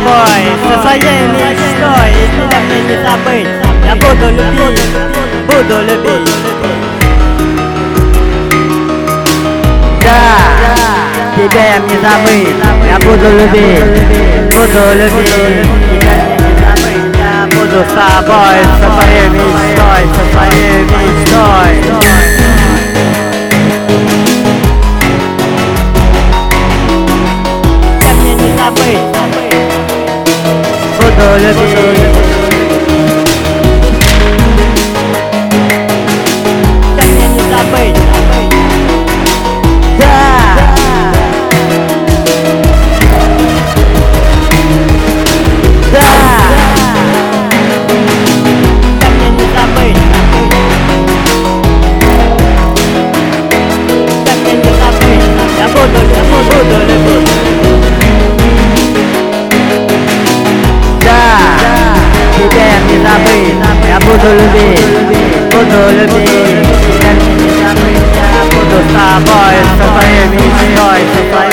тобой, со своей мечтой И тебя мне не забыть. Я буду любить, буду любить. Да, тебя я не забыть. Я буду любить, буду любить. Тебя мне не забыть. Я буду с тобой, Со своей мечтой Bye.